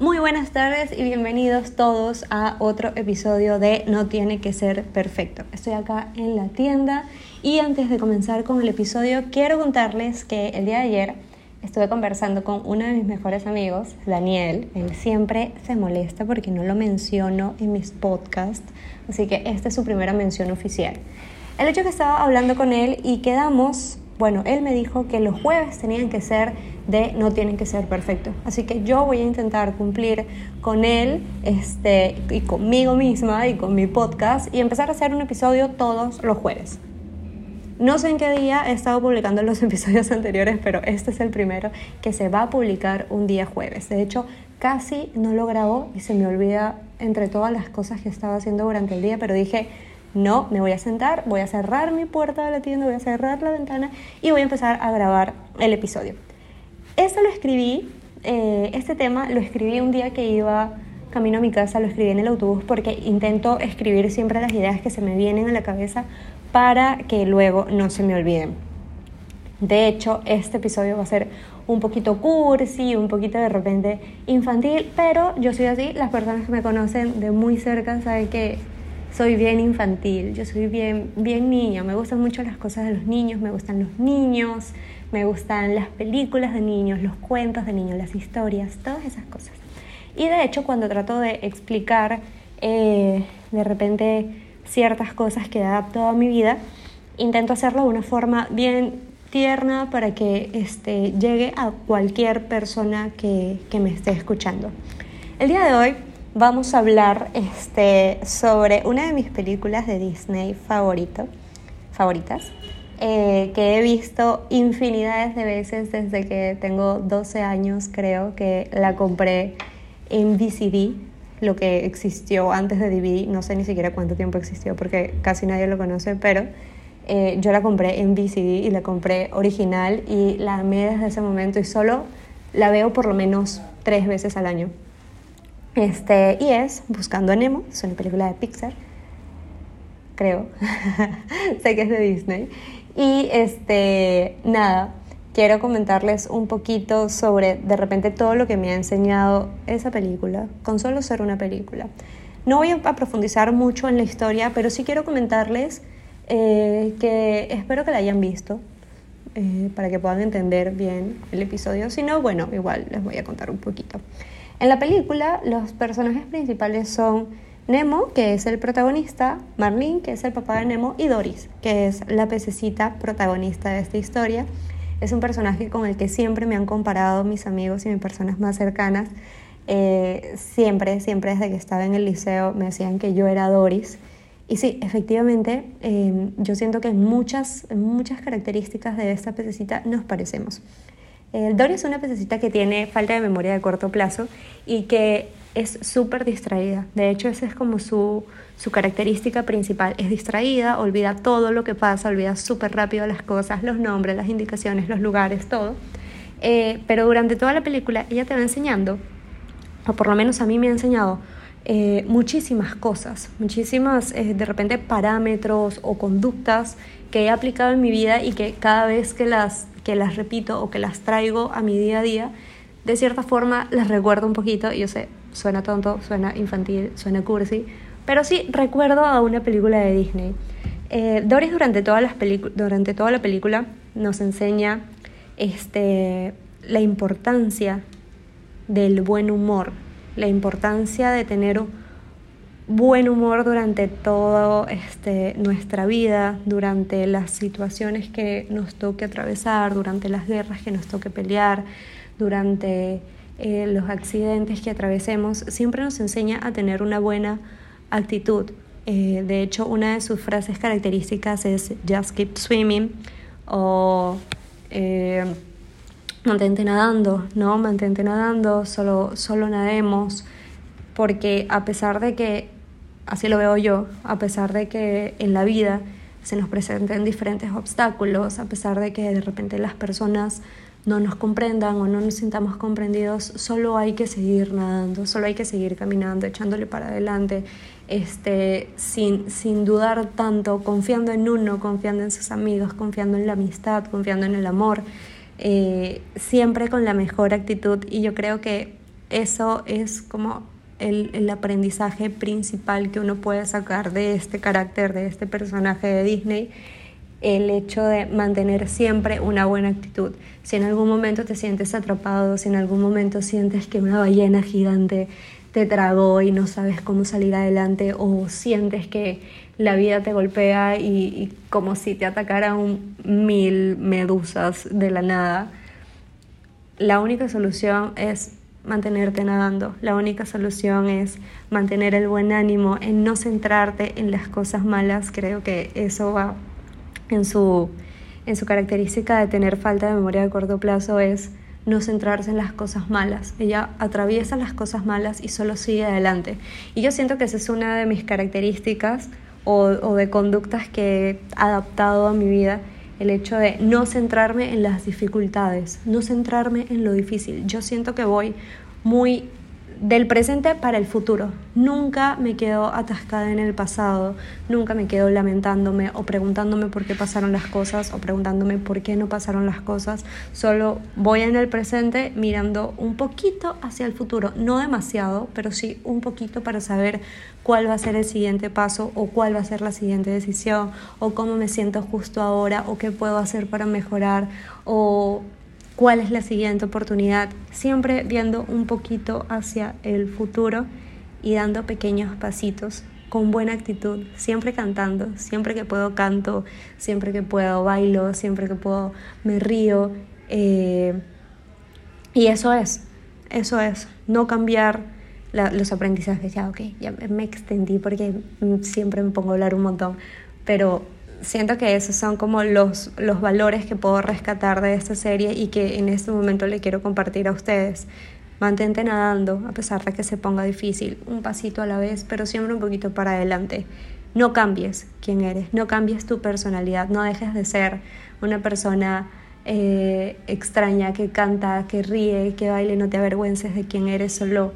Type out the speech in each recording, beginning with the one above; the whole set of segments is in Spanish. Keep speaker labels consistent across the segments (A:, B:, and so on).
A: Muy buenas tardes y bienvenidos todos a otro episodio de No tiene que ser perfecto. Estoy acá en la tienda y antes de comenzar con el episodio quiero contarles que el día de ayer estuve conversando con uno de mis mejores amigos, Daniel. Él siempre se molesta porque no lo menciono en mis podcasts, así que esta es su primera mención oficial. El hecho que estaba hablando con él y quedamos, bueno, él me dijo que los jueves tenían que ser de no tienen que ser perfectos. Así que yo voy a intentar cumplir con él este, y conmigo misma y con mi podcast y empezar a hacer un episodio todos los jueves. No sé en qué día he estado publicando los episodios anteriores, pero este es el primero que se va a publicar un día jueves. De hecho, casi no lo grabo y se me olvida entre todas las cosas que estaba haciendo durante el día, pero dije, no, me voy a sentar, voy a cerrar mi puerta de la tienda, voy a cerrar la ventana y voy a empezar a grabar el episodio. Esto lo escribí, eh, este tema lo escribí un día que iba camino a mi casa, lo escribí en el autobús porque intento escribir siempre las ideas que se me vienen a la cabeza para que luego no se me olviden. De hecho, este episodio va a ser un poquito cursi, un poquito de repente infantil, pero yo soy así, las personas que me conocen de muy cerca saben que soy bien infantil, yo soy bien, bien niña, me gustan mucho las cosas de los niños, me gustan los niños, me gustan las películas de niños, los cuentos de niños, las historias, todas esas cosas. Y de hecho cuando trato de explicar eh, de repente ciertas cosas que adapto a mi vida, intento hacerlo de una forma bien tierna para que este, llegue a cualquier persona que, que me esté escuchando. El día de hoy vamos a hablar este, sobre una de mis películas de Disney favorito, favoritas, eh, que he visto infinidades de veces desde que tengo 12 años, creo que la compré en VCD, lo que existió antes de DVD, no sé ni siquiera cuánto tiempo existió porque casi nadie lo conoce, pero eh, yo la compré en VCD y la compré original y la amé desde ese momento y solo la veo por lo menos tres veces al año. Este, y es Buscando a Nemo, es una película de Pixar, creo, sé que es de Disney. Y este, nada, quiero comentarles un poquito sobre de repente todo lo que me ha enseñado esa película, con solo ser una película. No voy a profundizar mucho en la historia, pero sí quiero comentarles eh, que espero que la hayan visto eh, para que puedan entender bien el episodio. Si no, bueno, igual les voy a contar un poquito. En la película, los personajes principales son Nemo, que es el protagonista, Marlene, que es el papá de Nemo, y Doris, que es la pececita protagonista de esta historia. Es un personaje con el que siempre me han comparado mis amigos y mis personas más cercanas. Eh, siempre, siempre desde que estaba en el liceo me decían que yo era Doris. Y sí, efectivamente, em, yo siento que muchas, muchas características de esta pececita nos parecemos. El Doris es una pececita que tiene falta de memoria de corto plazo y que es súper distraída. De hecho, esa es como su, su característica principal. Es distraída, olvida todo lo que pasa, olvida súper rápido las cosas, los nombres, las indicaciones, los lugares, todo. Eh, pero durante toda la película ella te va enseñando, o por lo menos a mí me ha enseñado, eh, muchísimas cosas, muchísimas eh, de repente parámetros o conductas que he aplicado en mi vida y que cada vez que las, que las repito o que las traigo a mi día a día, de cierta forma las recuerdo un poquito yo sé, suena tonto, suena infantil, suena cursi, pero sí recuerdo a una película de Disney. Eh, Doris durante, durante toda la película nos enseña este, la importancia del buen humor, la importancia de tener buen humor durante toda este, nuestra vida, durante las situaciones que nos toque atravesar, durante las guerras que nos toque pelear, durante eh, los accidentes que atravesemos, siempre nos enseña a tener una buena actitud. Eh, de hecho, una de sus frases características es just keep swimming o eh, mantente nadando, ¿no? Mantente nadando, solo, solo nademos, porque a pesar de que, así lo veo yo, a pesar de que en la vida se nos presenten diferentes obstáculos, a pesar de que de repente las personas no nos comprendan o no nos sintamos comprendidos, solo hay que seguir nadando, solo hay que seguir caminando, echándole para adelante, este, sin, sin dudar tanto, confiando en uno, confiando en sus amigos, confiando en la amistad, confiando en el amor, eh, siempre con la mejor actitud. Y yo creo que eso es como el, el, aprendizaje principal que uno puede sacar de este carácter, de este personaje de Disney, el hecho de mantener siempre una buena actitud. Si en algún momento te sientes atrapado, si en algún momento sientes que una ballena gigante te tragó y no sabes cómo salir adelante o sientes que la vida te golpea y, como si te atacaran mil medusas de la nada, la única solución es mantenerte nadando. La única solución es mantener el buen ánimo, en no centrarte en las cosas malas. Creo que eso va en su, en su característica de tener falta de memoria de corto plazo es no centrarse en las cosas malas. Ella atraviesa las cosas malas y solo sigue adelante. Y yo siento que esa es una de mis características o, o de conductas que he adaptado a mi vida el hecho de no centrarme en las dificultades, no centrarme en lo difícil. Yo siento que voy muy del presente para el futuro. Nunca me quedo atascada en el pasado, nunca me quedo lamentándome o preguntándome por qué pasaron las cosas o preguntándome por qué no pasaron las cosas. Solo voy en el presente mirando un poquito hacia el futuro, no demasiado, pero sí un poquito para saber cuál va a ser el siguiente paso o cuál va a ser la siguiente decisión o cómo me siento justo ahora o qué puedo hacer para mejorar o cuál es la siguiente oportunidad, siempre viendo un poquito hacia el futuro y dando pequeños pasitos con buena actitud, siempre cantando, siempre que puedo canto, siempre que puedo bailo, siempre que puedo me río. Eh, y eso es, eso es, no cambiar los aprendizajes. Ya, ok, ya me extendí porque siempre me pongo a hablar un montón, pero siento que esos son como los, los valores que puedo rescatar de esta serie y que en este momento le quiero compartir a ustedes. Mantente nadando a pesar de que se ponga difícil, un pasito a la vez, pero siempre un poquito para adelante. No cambies quién eres, no cambies tu personalidad, no dejes de ser una persona eh, extraña que canta, que ríe, que baile, no te avergüences de quién eres, solo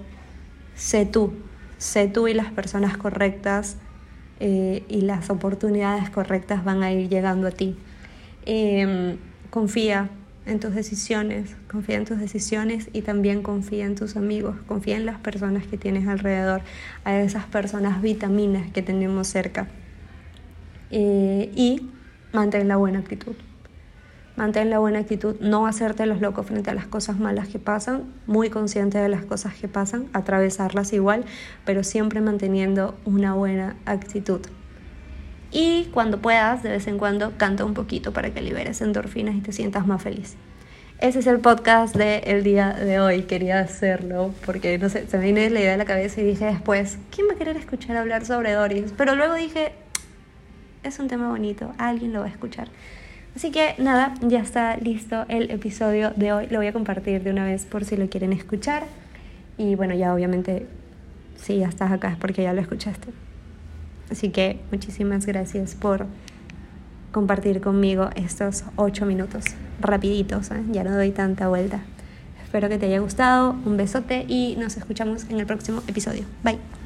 A: sé tú, sé tú y las personas correctas eh, y las oportunidades correctas van a ir llegando a ti. Em, confía en tus decisiones, confía en tus decisiones y también confía en tus amigos, confía en las personas que tienes alrededor, a esas personas vitaminas que tenemos cerca. Eh, y mantén la buena actitud. Mantén la buena actitud, no hacerte los locos frente a las cosas malas que pasan, muy consciente de las cosas que pasan, atravesarlas igual, pero siempre manteniendo una buena actitud. Y cuando puedas, de vez en cuando, canta un poquito para que liberes endorfinas y te sientas más feliz. Ese es el podcast del día de hoy. Quería hacerlo porque, no sé, se me vino la idea a la cabeza y dije después, ¿quién va a querer escuchar hablar sobre Doris? Pero luego dije, es un tema bonito, alguien lo va a escuchar. Así que nada, ya está listo el episodio de hoy. Lo voy a compartir de una vez por si lo quieren escuchar. Y bueno, ya obviamente, si ya estás acá es porque ya lo escuchaste. Así que muchísimas gracias por compartir conmigo estos ocho minutos rapiditos. ¿eh? Ya no doy tanta vuelta. Espero que te haya gustado. Un besote y nos escuchamos en el próximo episodio. Bye.